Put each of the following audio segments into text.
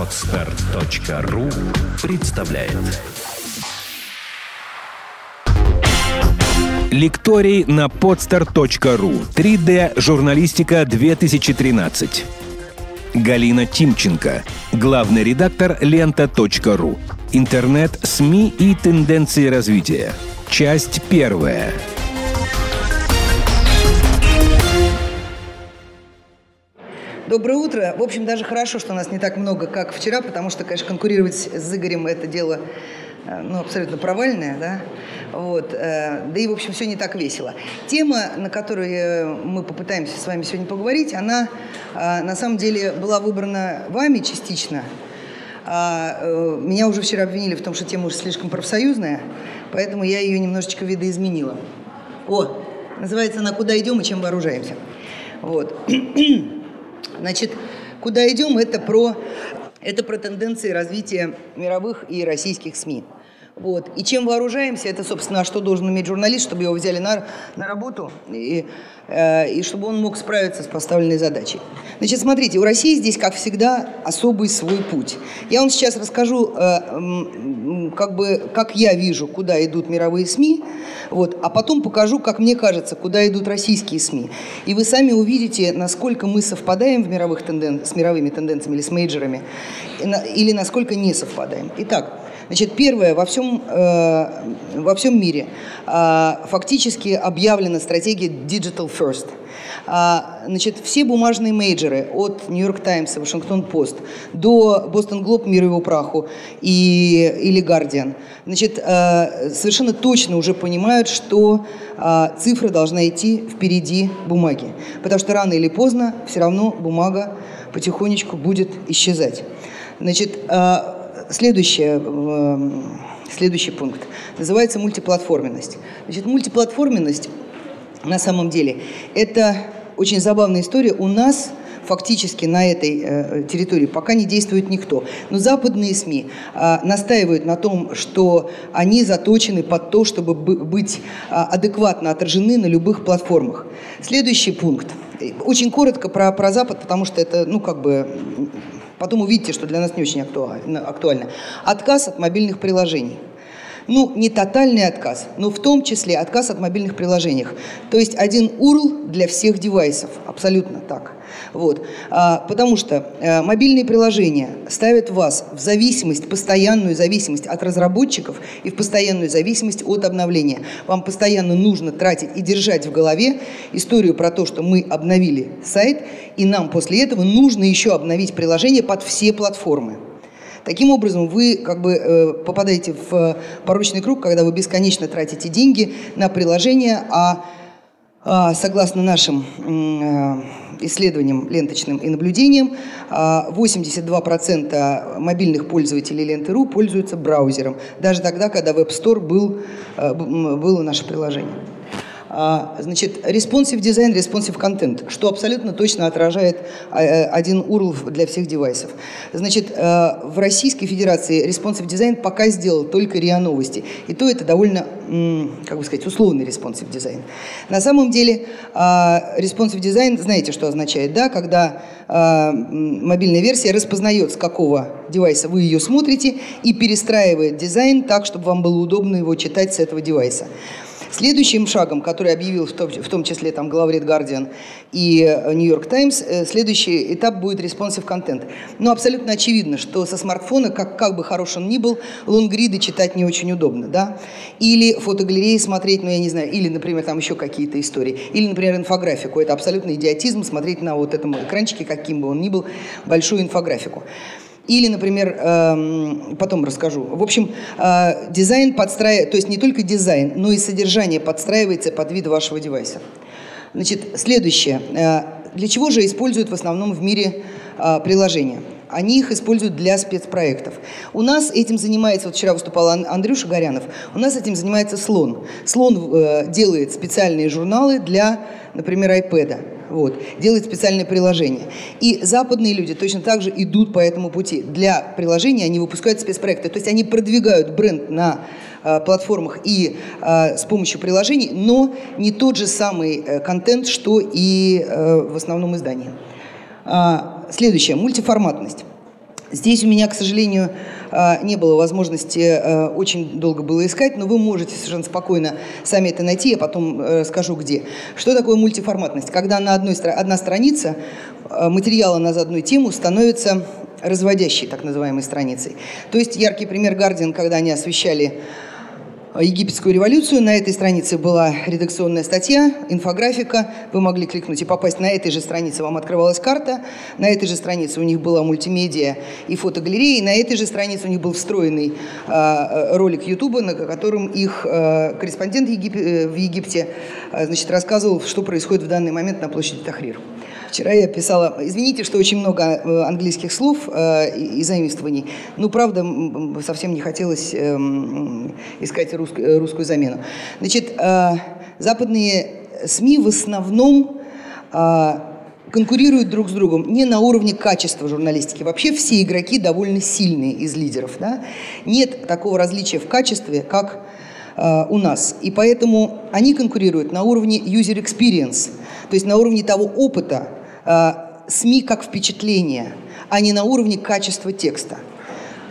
Отстар.ру представляет Лекторий на podstar.ru 3D журналистика 2013 Галина Тимченко, главный редактор лента.ру Интернет, СМИ и тенденции развития. Часть первая. Доброе утро. В общем, даже хорошо, что нас не так много, как вчера, потому что, конечно, конкурировать с Игорем это дело э, ну, абсолютно провальное, да, вот, э, да и, в общем, все не так весело. Тема, на которую мы попытаемся с вами сегодня поговорить, она э, на самом деле была выбрана вами частично, а, меня уже вчера обвинили в том, что тема уже слишком профсоюзная, поэтому я ее немножечко видоизменила. О, называется она «Куда идем и чем вооружаемся». Вот. Значит, куда идем, это про, это про тенденции развития мировых и российских СМИ. Вот. И чем вооружаемся, это, собственно, что должен уметь журналист, чтобы его взяли на, на работу и, э, и чтобы он мог справиться с поставленной задачей. Значит, смотрите, у России здесь, как всегда, особый свой путь. Я вам сейчас расскажу, э, как бы, как я вижу, куда идут мировые СМИ, вот, а потом покажу, как мне кажется, куда идут российские СМИ. И вы сами увидите, насколько мы совпадаем в мировых тенден... с мировыми тенденциями или с мейджерами, или насколько не совпадаем. Итак, Значит, первое, во всем, э, во всем мире э, фактически объявлена стратегия Digital First. А, значит, все бумажные мейджеры от Нью-Йорк Таймс, Вашингтон Пост до Бостон Глоб, мир его праху и, или Гардиан, значит, э, совершенно точно уже понимают, что э, цифра должна идти впереди бумаги. Потому что рано или поздно все равно бумага потихонечку будет исчезать. Значит, э, Следующее, следующий пункт называется мультиплатформенность. Значит, мультиплатформенность на самом деле это очень забавная история. У нас фактически на этой э, территории пока не действует никто. Но западные СМИ э, настаивают на том, что они заточены под то, чтобы быть э, адекватно отражены на любых платформах. Следующий пункт. Очень коротко про, про Запад, потому что это, ну, как бы Потом увидите, что для нас не очень актуально. Отказ от мобильных приложений. Ну, не тотальный отказ, но в том числе отказ от мобильных приложений. То есть один URL для всех девайсов. Абсолютно так. Вот. А, потому что а, мобильные приложения ставят вас в зависимость, постоянную зависимость от разработчиков и в постоянную зависимость от обновления. Вам постоянно нужно тратить и держать в голове историю про то, что мы обновили сайт, и нам после этого нужно еще обновить приложение под все платформы. Таким образом, вы как бы э, попадаете в порочный круг, когда вы бесконечно тратите деньги на приложение, а, а согласно нашим э, исследованиям ленточным и наблюдениям, 82% а, мобильных пользователей Ленты.ру пользуются браузером, даже тогда, когда Web Store был, э, было наше приложение. А, значит, responsive design, responsive content, что абсолютно точно отражает а, э, один URL для всех девайсов. Значит, э, в Российской Федерации responsive design пока сделал только РИА Новости. И то это довольно, как бы сказать, условный responsive design. На самом деле, а, responsive design, знаете, что означает, да? Когда мобильная версия распознает, с какого девайса вы ее смотрите, и перестраивает дизайн так, чтобы вам было удобно его читать с этого девайса. Следующим шагом, который объявил в том, в том числе там главред Guardian и э, Таймс, э, следующий этап будет responsive контент. Но абсолютно очевидно, что со смартфона, как, как бы хорош он ни был, лонгриды читать не очень удобно, да? Или фотогалереи смотреть, ну я не знаю, или, например, там еще какие-то истории. Или, например, инфографику. Это абсолютно идиотизм смотреть на вот этом экранчике, каким бы он ни был, большую инфографику. Или, например, эм, потом расскажу. В общем, э, дизайн подстраивается, то есть не только дизайн, но и содержание подстраивается под вид вашего девайса. Значит, следующее. Э, для чего же используют в основном в мире э, приложения? Они их используют для спецпроектов. У нас этим занимается, вот вчера выступал Андрюша Горянов, у нас этим занимается Слон. Слон делает специальные журналы для, например, iPad вот, делает специальное приложение. И западные люди точно так же идут по этому пути. Для приложения они выпускают спецпроекты, то есть они продвигают бренд на э, платформах и э, с помощью приложений, но не тот же самый э, контент, что и э, в основном издании. Следующее, мультиформатность. Здесь у меня, к сожалению, а, не было возможности а, очень долго было искать, но вы можете совершенно спокойно сами это найти, я потом э, скажу где. Что такое мультиформатность? Когда на одной, одна страница материала на заданную тему становится разводящей, так называемой страницей. То есть яркий пример Гардиан, когда они освещали египетскую революцию. На этой странице была редакционная статья, инфографика. Вы могли кликнуть и попасть на этой же странице. Вам открывалась карта. На этой же странице у них была мультимедиа и фотогалерея. На этой же странице у них был встроенный э, ролик Ютуба, на котором их э, корреспондент Егип... Э, в Египте э, значит, рассказывал, что происходит в данный момент на площади Тахрир. Вчера я писала, извините, что очень много э, английских слов э, и заимствований. Ну, правда, совсем не хотелось э, искать русскую, русскую замену. Значит, э, западные СМИ в основном э, конкурируют друг с другом не на уровне качества журналистики. Вообще все игроки довольно сильные из лидеров. Да? Нет такого различия в качестве, как э, у нас. И поэтому они конкурируют на уровне user experience, то есть на уровне того опыта, Э, СМИ как впечатление, а не на уровне качества текста.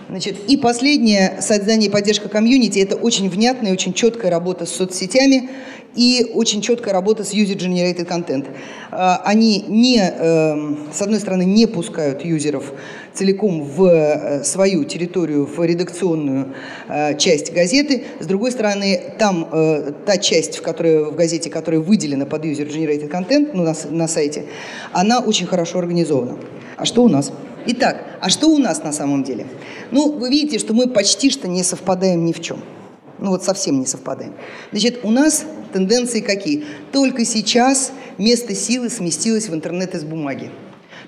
Значит, и последнее, создание и поддержка комьюнити – это очень внятная, очень четкая работа с соцсетями и очень четкая работа с user-generated content. Э, они не, э, с одной стороны, не пускают юзеров целиком в э, свою территорию, в редакционную э, часть газеты. С другой стороны, там э, та часть, в, которой, в газете, которая выделена под user-generated content ну, на, на сайте, она очень хорошо организована. А что у нас? Итак, а что у нас на самом деле? Ну, вы видите, что мы почти что не совпадаем ни в чем. Ну вот совсем не совпадаем. Значит, у нас тенденции какие? Только сейчас место силы сместилось в интернет из бумаги.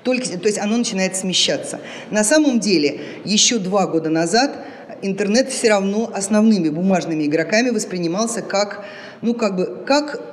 Только, то есть оно начинает смещаться. На самом деле, еще два года назад интернет все равно основными бумажными игроками воспринимался как, ну, как бы, как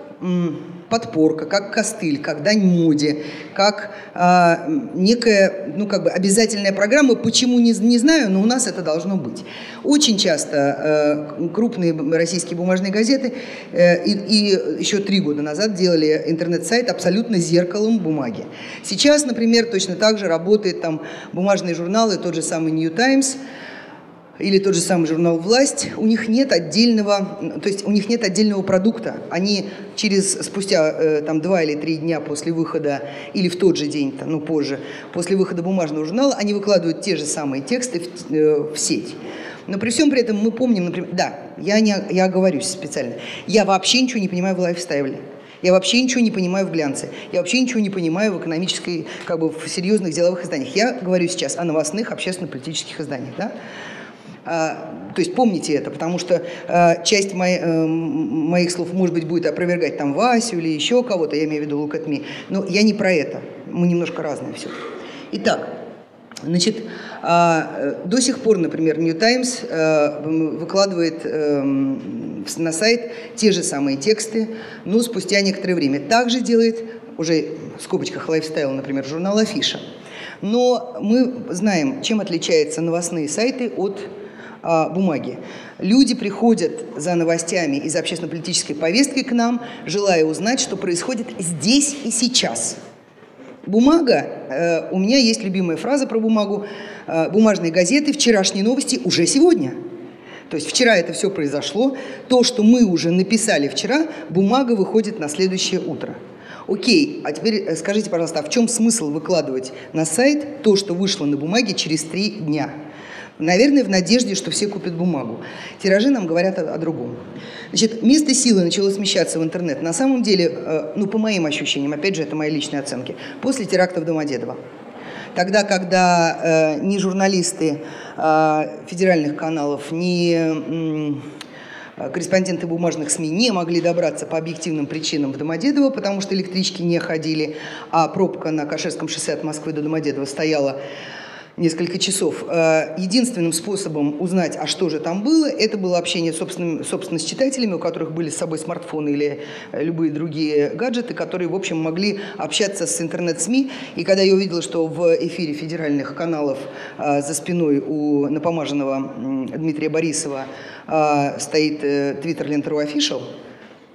подпорка, как костыль, как дань моде, как э, некая, ну, как бы обязательная программа. Почему, не, не знаю, но у нас это должно быть. Очень часто э, крупные российские бумажные газеты э, и, и еще три года назад делали интернет-сайт абсолютно зеркалом бумаги. Сейчас, например, точно так же работает там бумажные журналы, тот же самый New Times – или тот же самый журнал «Власть», у них нет отдельного, то есть у них нет отдельного продукта. Они через, спустя э, там два или три дня после выхода, или в тот же день, ну позже, после выхода бумажного журнала, они выкладывают те же самые тексты в, э, в сеть. Но при всем при этом мы помним, например, да, я, не, я оговорюсь специально, я вообще ничего не понимаю в лайфстайле. Я вообще ничего не понимаю в глянце. Я вообще ничего не понимаю в экономической, как бы в серьезных деловых изданиях. Я говорю сейчас о новостных общественно-политических изданиях. Да? А, то есть помните это, потому что а, часть моей, э, моих слов, может быть, будет опровергать там Васю или еще кого-то, я имею в виду Лукатми, но я не про это. Мы немножко разные все. Итак, Значит, а, до сих пор, например, New Times выкладывает эм, на сайт те же самые тексты, но спустя некоторое время. Также делает уже в скобочках лайфстайл, например, журнал Афиша. Но мы знаем, чем отличаются новостные сайты от а, бумаги. Люди приходят за новостями из общественно-политической повестки к нам, желая узнать, что происходит здесь и сейчас. Бумага, э, у меня есть любимая фраза про бумагу, э, бумажные газеты, вчерашние новости уже сегодня. То есть вчера это все произошло, то, что мы уже написали вчера, бумага выходит на следующее утро. Окей, а теперь э, скажите, пожалуйста, а в чем смысл выкладывать на сайт то, что вышло на бумаге через три дня? Наверное, в надежде, что все купят бумагу. Тиражи нам говорят о, о другом. Значит, место силы начало смещаться в интернет. На самом деле, э, ну, по моим ощущениям, опять же, это мои личные оценки, после терактов Домодедово. Тогда, когда э, ни журналисты э, федеральных каналов, ни э, корреспонденты бумажных СМИ не могли добраться по объективным причинам в Домодедово, потому что электрички не ходили, а пробка на Кашерском шоссе от Москвы до Домодедова стояла несколько часов. Э, единственным способом узнать, а что же там было, это было общение собственно, собственно с читателями, у которых были с собой смартфоны или э, любые другие гаджеты, которые, в общем, могли общаться с интернет-СМИ. И когда я увидела, что в эфире федеральных каналов э, за спиной у напомаженного Дмитрия Борисова стоит твиттер Лентеру Official,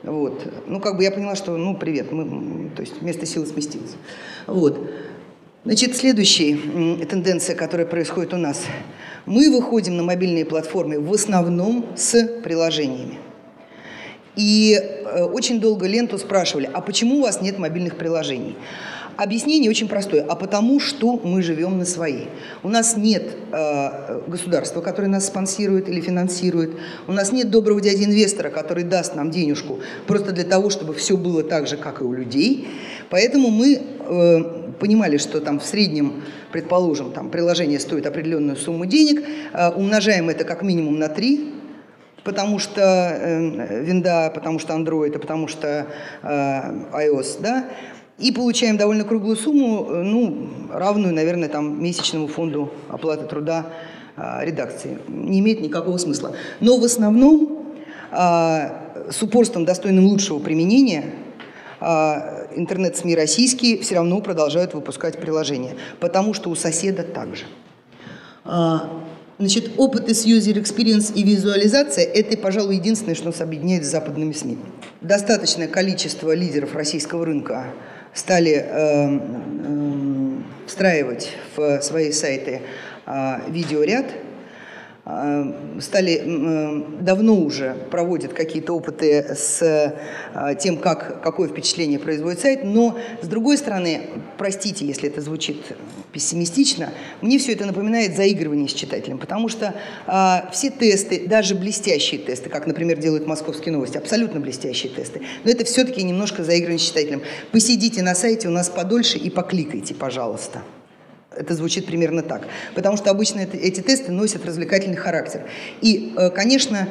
вот. Ну, как бы я поняла, что, ну, привет, мы, то есть место силы сместилось. Вот. Значит, следующая тенденция, которая происходит у нас. Мы выходим на мобильные платформы в основном с приложениями. И э, очень долго ленту спрашивали, а почему у вас нет мобильных приложений? Объяснение очень простое. А потому что мы живем на своей. У нас нет э, государства, которое нас спонсирует или финансирует. У нас нет доброго дяди-инвестора, который даст нам денежку просто для того, чтобы все было так же, как и у людей. Поэтому мы э, понимали, что там в среднем, предположим, там приложение стоит определенную сумму денег, э, умножаем это как минимум на 3, потому что э, винда, потому что Android, потому что э, iOS, да, и получаем довольно круглую сумму, э, ну, равную, наверное, там, месячному фонду оплаты труда э, редакции. Не имеет никакого смысла. Но в основном э, с упорством, достойным лучшего применения, э, интернет-СМИ российские все равно продолжают выпускать приложения, потому что у соседа также. А, значит, опыт из user experience и визуализация – это, пожалуй, единственное, что нас объединяет с западными СМИ. Достаточное количество лидеров российского рынка стали э, э, встраивать в свои сайты э, видеоряд – стали э, давно уже проводят какие-то опыты с э, тем, как, какое впечатление производит сайт, но с другой стороны, простите, если это звучит пессимистично, мне все это напоминает заигрывание с читателем, потому что а, все тесты, даже блестящие тесты, как, например, делают московские новости, абсолютно блестящие тесты, но это все-таки немножко заигрывание с читателем. Посидите на сайте у нас подольше и покликайте, пожалуйста. Это звучит примерно так. Потому что обычно это, эти тесты носят развлекательный характер. И, э, конечно,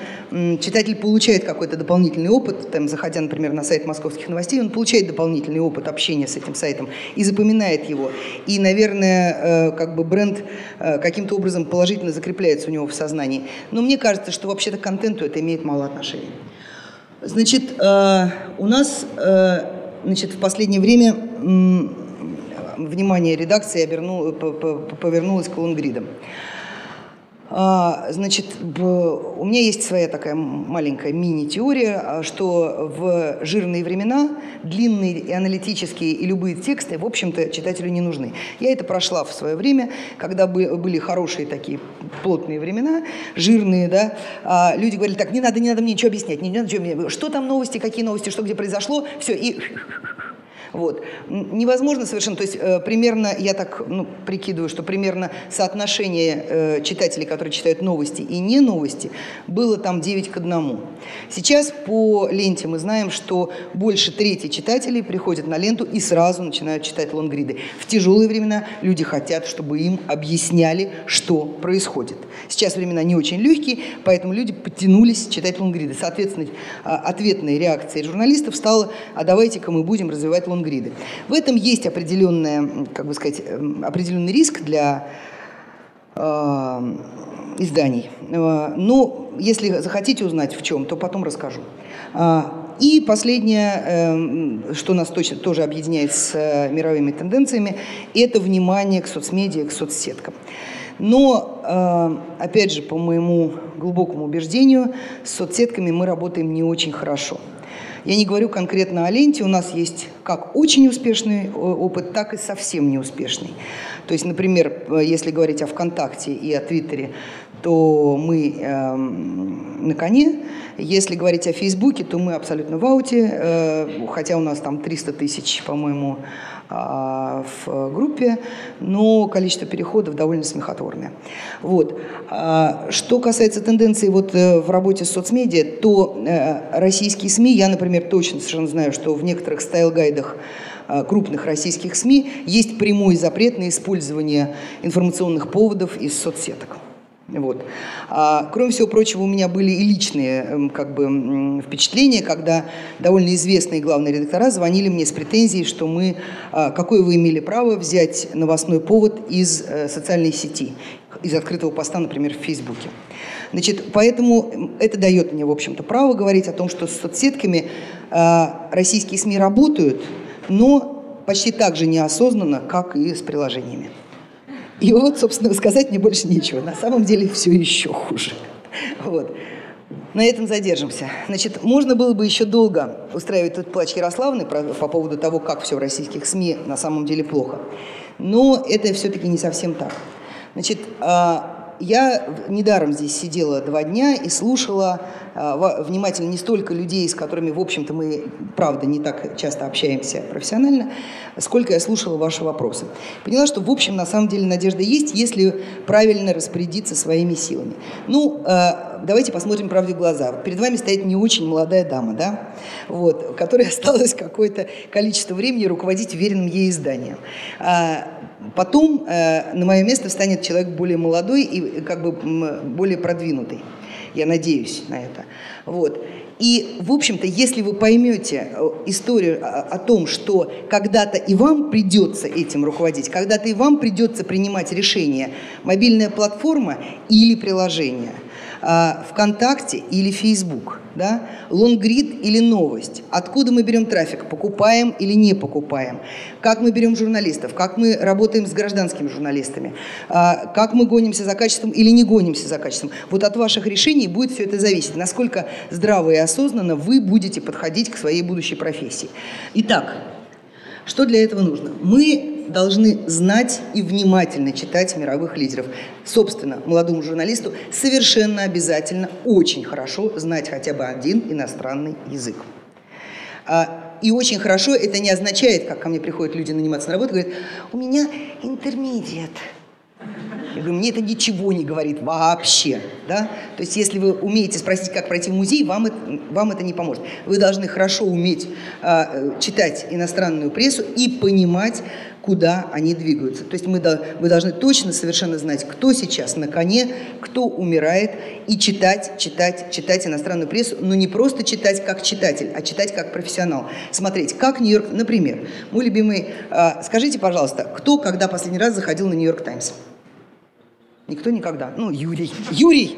читатель получает какой-то дополнительный опыт, там, заходя, например, на сайт московских новостей, он получает дополнительный опыт общения с этим сайтом и запоминает его. И, наверное, э, как бы бренд э, каким-то образом положительно закрепляется у него в сознании. Но мне кажется, что вообще-то к контенту это имеет мало отношения. Значит, у нас значит, в последнее время внимание редакции оберну, повернулось к лонгридам. А, значит, у меня есть своя такая маленькая мини-теория, а, что в жирные времена длинные и аналитические и любые тексты, в общем-то, читателю не нужны. Я это прошла в свое время, когда были хорошие такие плотные времена, жирные, да, а люди говорили, так, не надо, не надо мне ничего объяснять, не надо, что там новости, какие новости, что где произошло, все, и вот. Невозможно совершенно, то есть э, примерно, я так ну, прикидываю, что примерно соотношение э, читателей, которые читают новости и не новости, было там 9 к 1. Сейчас по ленте мы знаем, что больше трети читателей приходят на ленту и сразу начинают читать лонгриды. В тяжелые времена люди хотят, чтобы им объясняли, что происходит. Сейчас времена не очень легкие, поэтому люди подтянулись читать лонгриды. Соответственно, а, ответной реакцией журналистов стала, а давайте-ка мы будем развивать лонгриды лонгриды. В этом есть определенная, как бы сказать, эм, определенный риск для э, изданий. Э, но если захотите узнать в чем, то потом расскажу. Э, и последнее, эм, что нас точно, тоже объединяет с э, мировыми тенденциями, это внимание к соцмедиа, к соцсеткам. Но, опять же, по моему глубокому убеждению, с соцсетками мы работаем не очень хорошо – я не говорю конкретно о ленте, у нас есть как очень успешный э, опыт, так и совсем неуспешный. То есть, например, э, если говорить о ВКонтакте и о Твиттере, то мы э, на коне. Если говорить о Фейсбуке, то мы абсолютно в ауте, э, хотя у нас там 300 тысяч, по-моему, в группе, но количество переходов довольно смехотворное. Вот. А, что касается тенденций вот э, в работе с соцмедиа, то э, российские СМИ, я, например, точно совершенно знаю, что в некоторых стайл-гайдах э, крупных российских СМИ есть прямой запрет на использование информационных поводов из соцсеток. Вот. А, кроме всего прочего, у меня были и личные эм, как бы, впечатления, когда довольно известные главные редактора звонили мне с претензией, что мы, а, какое вы имели право взять новостной повод из а, социальной сети, из открытого поста, например, в Фейсбуке. Значит, поэтому это дает мне, в общем-то, право говорить о том, что с соцсетками а, российские СМИ работают, но почти так же неосознанно, как и с приложениями. И вот, собственно, сказать мне больше нечего. На самом деле все еще хуже. Вот. На этом задержимся. Значит, можно было бы еще долго устраивать тут плач Ярославны по поводу того, как все в российских СМИ на самом деле плохо. но это все-таки не совсем так. Значит, а, я недаром здесь сидела два дня и слушала а, внимательно не столько людей, с которыми, в общем-то, мы, правда, не так часто общаемся профессионально, сколько я слушала ваши вопросы. Поняла, что, в общем, на самом деле надежда есть, если правильно распорядиться своими силами. Ну, а, давайте посмотрим правде в глаза. Перед вами стоит не очень молодая дама, да, вот, которой осталось какое-то количество времени руководить веренным ей изданием. А, потом э, на мое место встанет человек более молодой и как бы более продвинутый. Я надеюсь на это. Вот. И, в общем-то, если вы поймете э, историю о том, что когда-то и вам придется этим руководить, когда-то и вам придется принимать решение, мобильная платформа или приложение – а, ВКонтакте или Фейсбук, да? лонгрид или новость, откуда мы берем трафик, покупаем или не покупаем, как мы берем журналистов, как мы работаем с гражданскими журналистами, а, как мы гонимся за качеством или не гонимся за качеством. Вот от ваших решений будет все это зависеть, насколько здраво и осознанно вы будете подходить к своей будущей профессии. Итак, что для этого нужно? Мы должны знать и внимательно читать мировых лидеров. Собственно, молодому журналисту совершенно обязательно очень хорошо знать хотя бы один иностранный язык. А, и очень хорошо это не означает, как ко мне приходят люди наниматься на работу, говорят, у меня интермедиат. Я говорю, мне это ничего не говорит вообще. Да? То есть если вы умеете спросить, как пройти в музей, вам это, вам это не поможет. Вы должны хорошо уметь э, читать иностранную прессу и понимать, куда они двигаются. То есть мы, мы должны точно совершенно знать, кто сейчас на коне, кто умирает, и читать, читать, читать иностранную прессу, но не просто читать как читатель, а читать как профессионал. Смотреть, как Нью-Йорк, например, мой любимый, э, скажите, пожалуйста, кто когда последний раз заходил на Нью-Йорк Таймс? Никто никогда. Ну, Юрий. Юрий!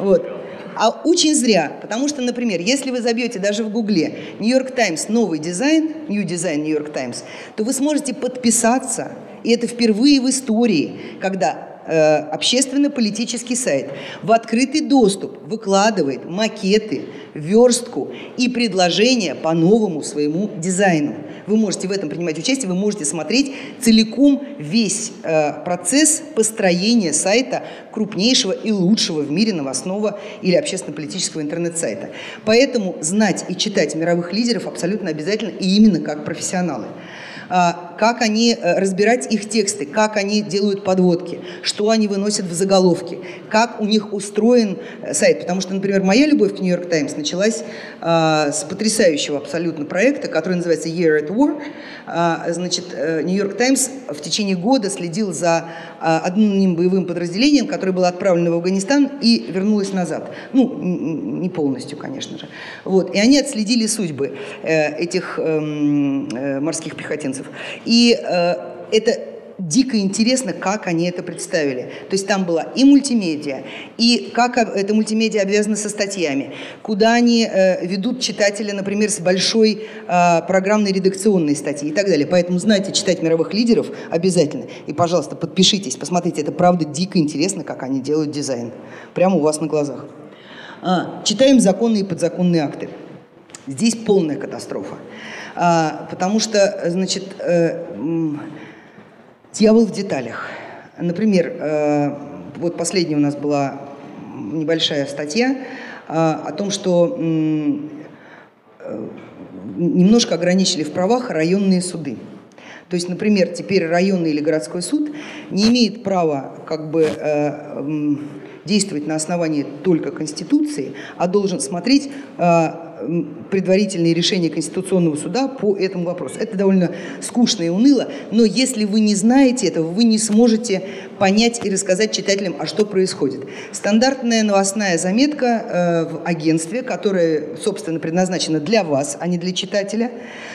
Вот. А очень зря, потому что, например, если вы забьете даже в Гугле Нью-Йорк Таймс новый дизайн, New Design Нью-Йорк Таймс, то вы сможете подписаться, и это впервые в истории, когда э, общественно-политический сайт в открытый доступ выкладывает макеты, верстку и предложения по новому своему дизайну. Вы можете в этом принимать участие, вы можете смотреть целиком весь э, процесс построения сайта крупнейшего и лучшего в мире новостного или общественно-политического интернет-сайта. Поэтому знать и читать мировых лидеров абсолютно обязательно и именно как профессионалы. Как они э, разбирать их тексты, как они делают подводки, что они выносят в заголовки, как у них устроен э, сайт. Потому что, например, моя любовь к Нью-Йорк Таймс началась а, с потрясающего абсолютно проекта, который называется Year at War. А, значит, э, Нью-Йорк Таймс в течение года следил за одним боевым подразделением, которое было отправлено в Афганистан и вернулось назад. Ну, не полностью, конечно же. Вот. И они отследили судьбы этих эм, морских пехотинцев. И э, это дико интересно, как они это представили. То есть там была и мультимедиа, и как эта мультимедиа обвязана со статьями, куда они э, ведут читателя, например, с большой э, программной редакционной статьей и так далее. Поэтому знайте читать мировых лидеров обязательно. И, пожалуйста, подпишитесь, посмотрите, это правда дико интересно, как они делают дизайн. Прямо у вас на глазах. А, читаем законные и подзаконные акты. Здесь полная катастрофа. А, потому что, значит, э, дьявол в деталях. Например, э, вот последняя у нас была небольшая статья а, о том, что э, немножко ограничили в правах районные суды. То есть, например, теперь районный или городской суд не имеет права как бы действовать на основании только Конституции, а должен смотреть предварительные решения Конституционного суда по этому вопросу. Это довольно скучно и уныло, но если вы не знаете этого, вы не сможете понять и рассказать читателям, а что происходит. Стандартная новостная заметка э, в агентстве, которая, собственно, предназначена для вас, а не для читателя,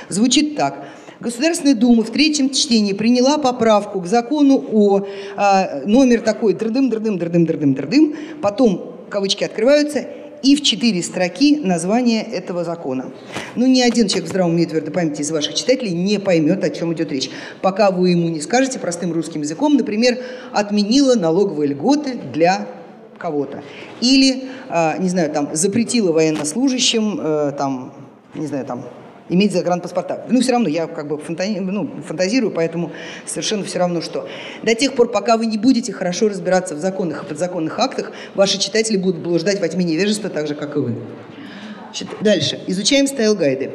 звучит так. Государственная Дума в третьем чтении приняла поправку к закону о а, номер такой дрдым, дрдым, дрдым, дрдым, дрдым, потом кавычки открываются, и в четыре строки название этого закона. Ну, ни один человек в здравом уме и твердой памяти из ваших читателей не поймет, о чем идет речь, пока вы ему не скажете простым русским языком, например, отменила налоговые льготы для кого-то. Или, э, не знаю, там, запретила военнослужащим, э, там, не знаю, там, иметь загранпаспорта. Ну, все равно, я как бы фантази... ну, фантазирую, поэтому совершенно все равно что. До тех пор, пока вы не будете хорошо разбираться в законных и подзаконных актах, ваши читатели будут блуждать во тьме невежества, так же, как и вы. Значит, дальше. Изучаем style guide ы.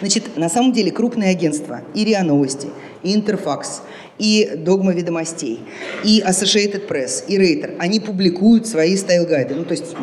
Значит, на самом деле крупные агентства, и РИА Новости, и Интерфакс, и Догма Ведомостей, и Associated Press, и Рейтер, они публикуют свои style guide ы. Ну, то есть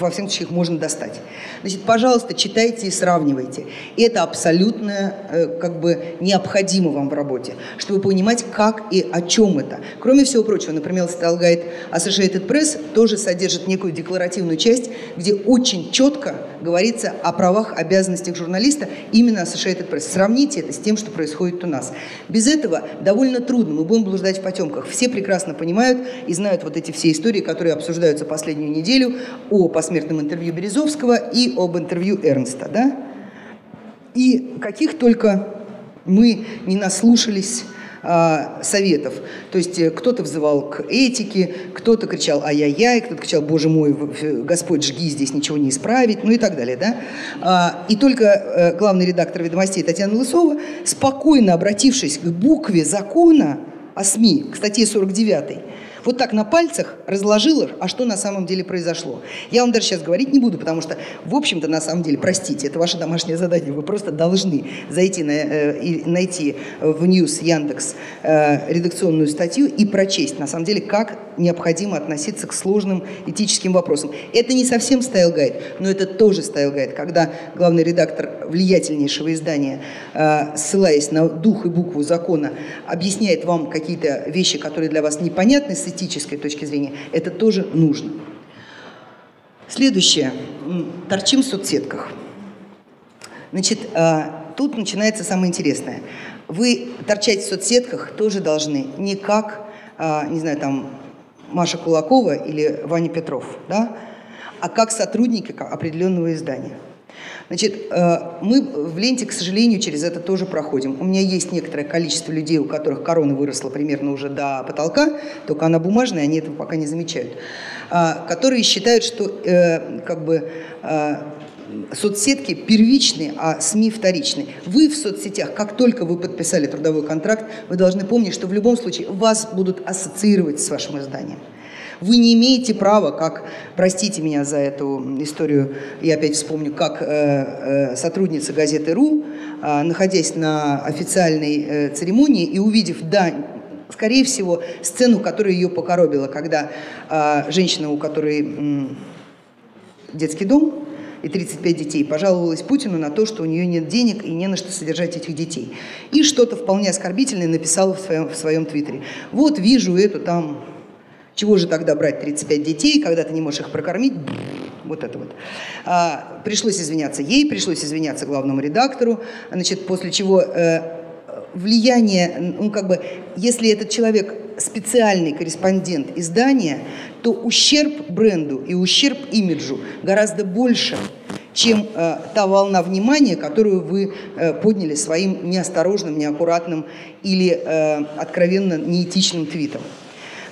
во всем случае их можно достать. Значит, пожалуйста, читайте и сравнивайте. Это абсолютно э, как бы необходимо вам в работе, чтобы понимать, как и о чем это. Кроме всего прочего, например, Style Guide Associated Press тоже содержит некую декларативную часть, где очень четко говорится о правах, обязанностях журналиста именно Associated Press. Сравните это с тем, что происходит у нас. Без этого довольно трудно, мы будем блуждать в потемках. Все прекрасно понимают и знают вот эти все истории, которые обсуждаются последнюю неделю о посмертном интервью Березовского и об интервью Эрнста. Да? И каких только мы не наслушались советов. То есть э, кто-то взывал к этике, кто-то кричал «ай-яй-яй», кто-то кричал «боже мой, Господь, жги, здесь ничего не исправить», ну и так далее. Да? А, и только э, главный редактор «Ведомостей» Татьяна Лысова, спокойно обратившись к букве закона о СМИ, к статье 49, вот так на пальцах разложил их, а что на самом деле произошло. Я вам даже сейчас говорить не буду, потому что, в общем-то, на самом деле, простите, это ваше домашнее задание, вы просто должны зайти на, э, и найти в News Яндекс э, редакционную статью и прочесть, на самом деле, как необходимо относиться к сложным этическим вопросам. Это не совсем style guide, но это тоже style guide, когда главный редактор влиятельнейшего издания, э, ссылаясь на дух и букву закона, объясняет вам какие-то вещи, которые для вас непонятны этической точки зрения, это тоже нужно. Следующее. Торчим в соцсетках. Значит, э, тут начинается самое интересное. Вы торчать в соцсетках тоже должны не как, э, не знаю, там, Маша Кулакова или Ваня Петров, да, а как сотрудники определенного издания. Значит, э, мы в ленте, к сожалению, через это тоже проходим. У меня есть некоторое количество людей, у которых корона выросла примерно уже до потолка, только она бумажная, они этого пока не замечают, а, которые считают, что э, как бы э, соцсетки первичные, а СМИ вторичные. Вы в соцсетях, как только вы подписали трудовой контракт, вы должны помнить, что в любом случае вас будут ассоциировать с вашим изданием. Вы не имеете права, как, простите меня за эту историю, я опять вспомню, как э, э, сотрудница газеты «Ру», э, находясь на официальной э, церемонии и увидев, да, скорее всего, сцену, которая ее покоробила, когда э, женщина, у которой э, детский дом, и 35 детей, пожаловалась Путину на то, что у нее нет денег и не на что содержать этих детей. И что-то вполне оскорбительное написала в своем, в своем твиттере. Вот вижу эту там чего же тогда брать 35 детей, когда ты не можешь их прокормить? Вот это вот. А, пришлось извиняться ей, пришлось извиняться главному редактору, значит, после чего э, влияние, ну как бы, если этот человек специальный корреспондент издания, то ущерб бренду и ущерб имиджу гораздо больше, чем э, та волна внимания, которую вы э, подняли своим неосторожным, неаккуратным или э, откровенно неэтичным твитом.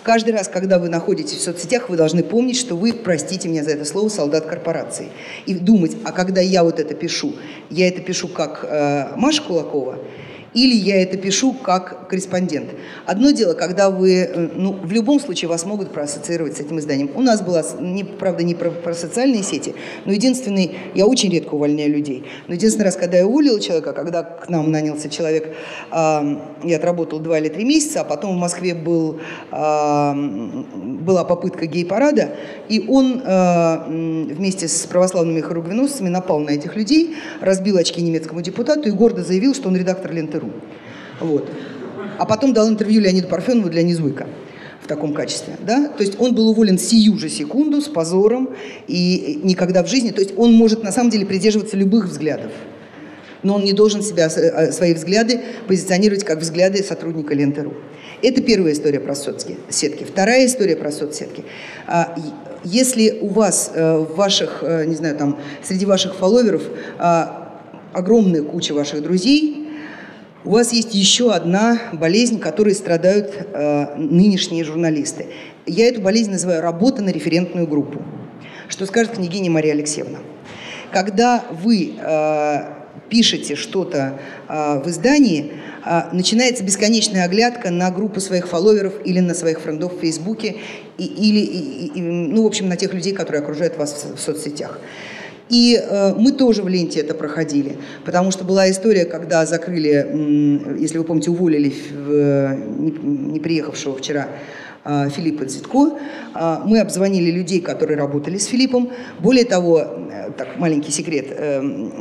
Каждый раз, когда вы находитесь в соцсетях, вы должны помнить, что вы, простите меня за это слово, солдат корпорации. И думать, а когда я вот это пишу, я это пишу как э, Маша Кулакова – или я это пишу как корреспондент. Одно дело, когда вы, э, ну, в любом случае вас могут проассоциировать с этим изданием. У нас была, не, правда, не про, про социальные сети, но единственный, я очень редко увольняю людей, но единственный раз, когда я уволила человека, когда к нам нанялся человек, э, я отработал два или три месяца, а потом в Москве был, э, была попытка гей-парада, и он э, вместе с православными хоругвеносцами напал на этих людей, разбил очки немецкому депутату и гордо заявил, что он редактор ленты РУ. Вот. А потом дал интервью Леониду Парфенову для Ньюзвыка в таком качестве. Да? То есть он был уволен сию же секунду с позором и никогда в жизни. То есть он может на самом деле придерживаться любых взглядов. Но он не должен себя, э, свои взгляды позиционировать как взгляды сотрудника Ленты.ру. Это первая история про соцсетки. Вторая история про соцсетки. А, если у вас, э, в ваших, э, не знаю, там, среди ваших фолловеров а, огромная куча ваших друзей, у вас есть еще одна болезнь, которой страдают э, нынешние журналисты. Я эту болезнь называю работа на референтную группу. Что скажет княгиня Мария Алексеевна? Когда вы э, пишете что-то э, в издании, э, начинается бесконечная оглядка на группу своих фолловеров или на своих френдов в Фейсбуке, и, или, и, и, ну, в общем, на тех людей, которые окружают вас в, в соцсетях. И э, мы тоже в ленте это проходили, потому что была история, когда закрыли, э, если вы помните, уволили э, не, не приехавшего вчера э, Филиппа Дзитко. Э, мы обзвонили людей, которые работали с Филиппом. Более того, э, так маленький секрет,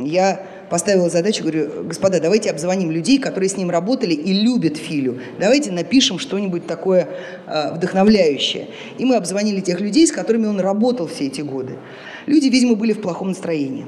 я поставила задачу, говорю, господа, давайте обзвоним людей, которые с ним работали и любят Филю. Давайте напишем что-нибудь такое вдохновляющее. И мы обзвонили тех людей, с которыми он работал все эти годы. Люди, видимо, были в плохом настроении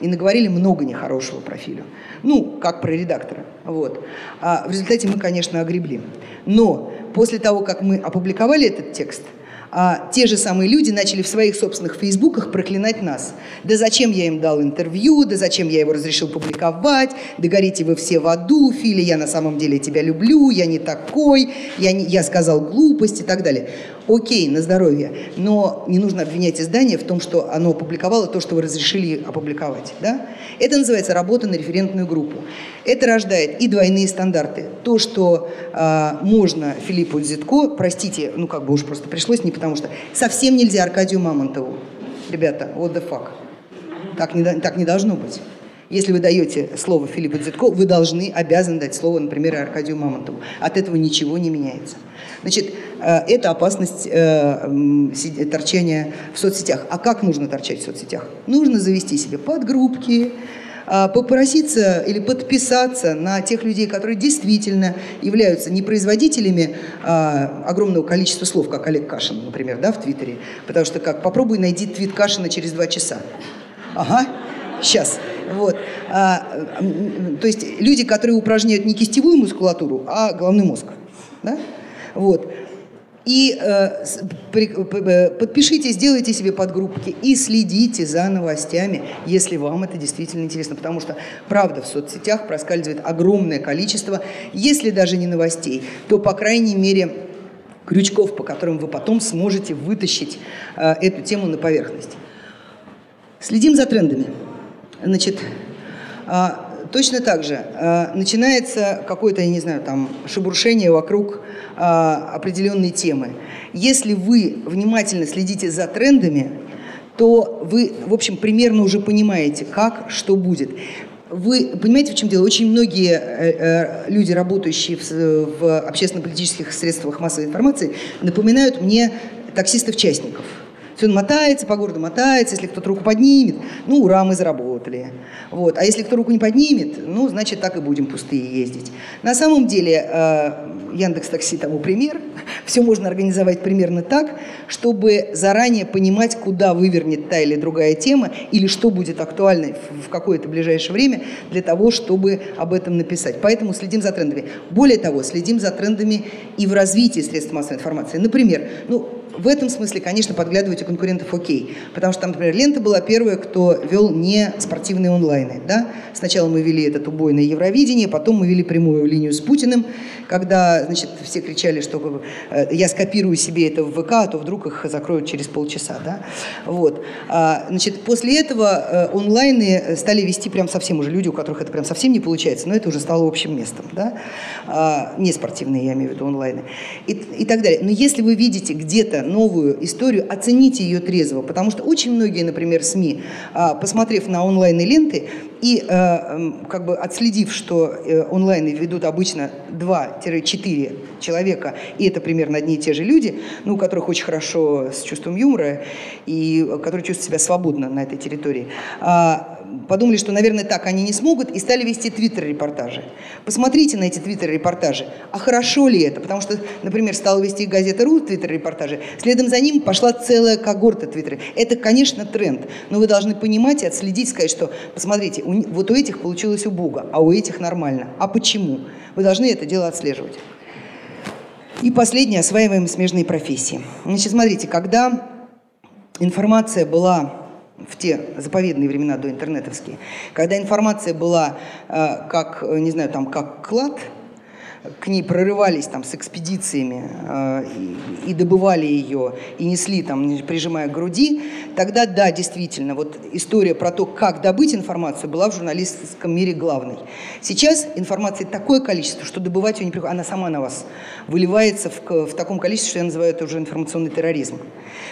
и наговорили много нехорошего про Филю. Ну, как про редактора. Вот. А в результате мы, конечно, огребли. Но после того, как мы опубликовали этот текст – а те же самые люди начали в своих собственных фейсбуках проклинать нас. Да зачем я им дал интервью, да зачем я его разрешил публиковать, да горите вы все в аду, Фили, я на самом деле тебя люблю, я не такой, я, не, я сказал глупость и так далее. Окей, на здоровье, но не нужно обвинять издание в том, что оно опубликовало то, что вы разрешили опубликовать. Да? Это называется работа на референтную группу. Это рождает и двойные стандарты. То, что э, можно Филиппу Зитко, простите, ну как бы уж просто пришлось, не потому что совсем нельзя Аркадию Мамонтову. Ребята, what the fuck. Так не, так не должно быть. Если вы даете слово Филиппу Дзитко, вы должны, обязаны дать слово, например, Аркадию Мамонтову. От этого ничего не меняется. Значит, это опасность э, торчания в соцсетях. А как нужно торчать в соцсетях? Нужно завести себе подгруппки, а, попроситься или подписаться на тех людей, которые действительно являются не производителями а, огромного количества слов, как Олег Кашин, например, да, в Твиттере. Потому что как, попробуй найди твит Кашина через два часа. Ага, сейчас. Вот. А, то есть люди, которые упражняют не кистевую мускулатуру, а головной мозг. Да? Вот. И э, э, подпишите, сделайте себе подгруппки и следите за новостями, если вам это действительно интересно. Потому что, правда, в соцсетях проскальзывает огромное количество, если даже не новостей, то, по крайней мере, крючков, по которым вы потом сможете вытащить э, эту тему на поверхность. Следим за трендами. Значит, э, точно так же э, начинается какое-то, я не знаю, там, шебуршение вокруг а, определенные темы. Если вы внимательно следите за трендами, то вы, в общем, примерно уже понимаете, как, что будет. Вы понимаете, в чем дело? Очень многие э, э, люди, работающие в, в общественно-политических средствах массовой информации, напоминают мне таксистов-частников – все он мотается по городу, мотается. Если кто-то руку поднимет, ну, ура, мы заработали. Вот. А если кто руку не поднимет, ну, значит, так и будем пустые ездить. На самом деле, э, Яндекс Такси тому пример. Все можно организовать примерно так, чтобы заранее понимать, куда вывернет та или другая тема, или что будет актуально в какое-то ближайшее время для того, чтобы об этом написать. Поэтому следим за трендами. Более того, следим за трендами и в развитии средств массовой информации. Например, ну, в этом смысле, конечно, подглядывать у конкурентов окей. Потому что там, например, Лента была первая, кто вел не спортивные онлайны. Да? Сначала мы вели этот убойное Евровидение, потом мы вели прямую линию с Путиным, когда значит, все кричали, что э, я скопирую себе это в ВК, а то вдруг их закроют через полчаса. Да? Вот. А, значит, после этого э, онлайны стали вести прям совсем уже люди, у которых это прям совсем не получается, но это уже стало общим местом. Да? А, не спортивные, я имею в виду онлайны. И, и так далее. Но если вы видите где-то новую историю, оцените ее трезво, потому что очень многие, например, СМИ, а, посмотрев на онлайн-ленты и э, как бы отследив, что э, онлайны ведут обычно 2-4 человека, и это примерно одни и те же люди, ну, у которых очень хорошо с чувством юмора и которые чувствуют себя свободно на этой территории, а, подумали, что, наверное, так они не смогут, и стали вести твиттер-репортажи. Посмотрите на эти твиттер-репортажи. А хорошо ли это? Потому что, например, стала вести газета «Ру» твиттер-репортажи, следом за ним пошла целая когорта твиттера. Это, конечно, тренд, но вы должны понимать и отследить, сказать, что, посмотрите, у, вот у этих получилось убого, а у этих нормально. А почему? Вы должны это дело отслеживать. И последнее, осваиваем смежные профессии. Значит, смотрите, когда информация была в те заповедные времена до интернетовские, когда информация была э, как, не знаю, там, как клад, к ней прорывались там с экспедициями э, и, и добывали ее, и несли там, прижимая к груди, тогда да, действительно, вот история про то, как добыть информацию, была в журналистском мире главной. Сейчас информации такое количество, что добывать ее не приходится, она сама на вас выливается в, в таком количестве, что я называю это уже информационный терроризм.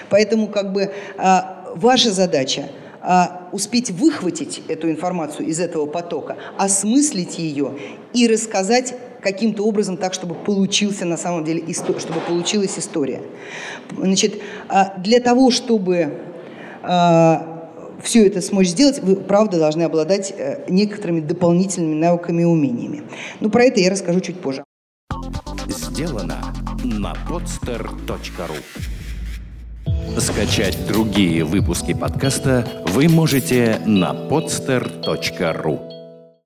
Поэтому как бы э, ваша задача – а, успеть выхватить эту информацию из этого потока, осмыслить ее и рассказать каким-то образом так, чтобы получился на самом деле, чтобы получилась история. Значит, а, для того, чтобы а, все это смочь сделать, вы, правда, должны обладать э, некоторыми дополнительными навыками и умениями. Но про это я расскажу чуть позже. Сделано на podster.ru Скачать другие выпуски подкаста вы можете на podster.ru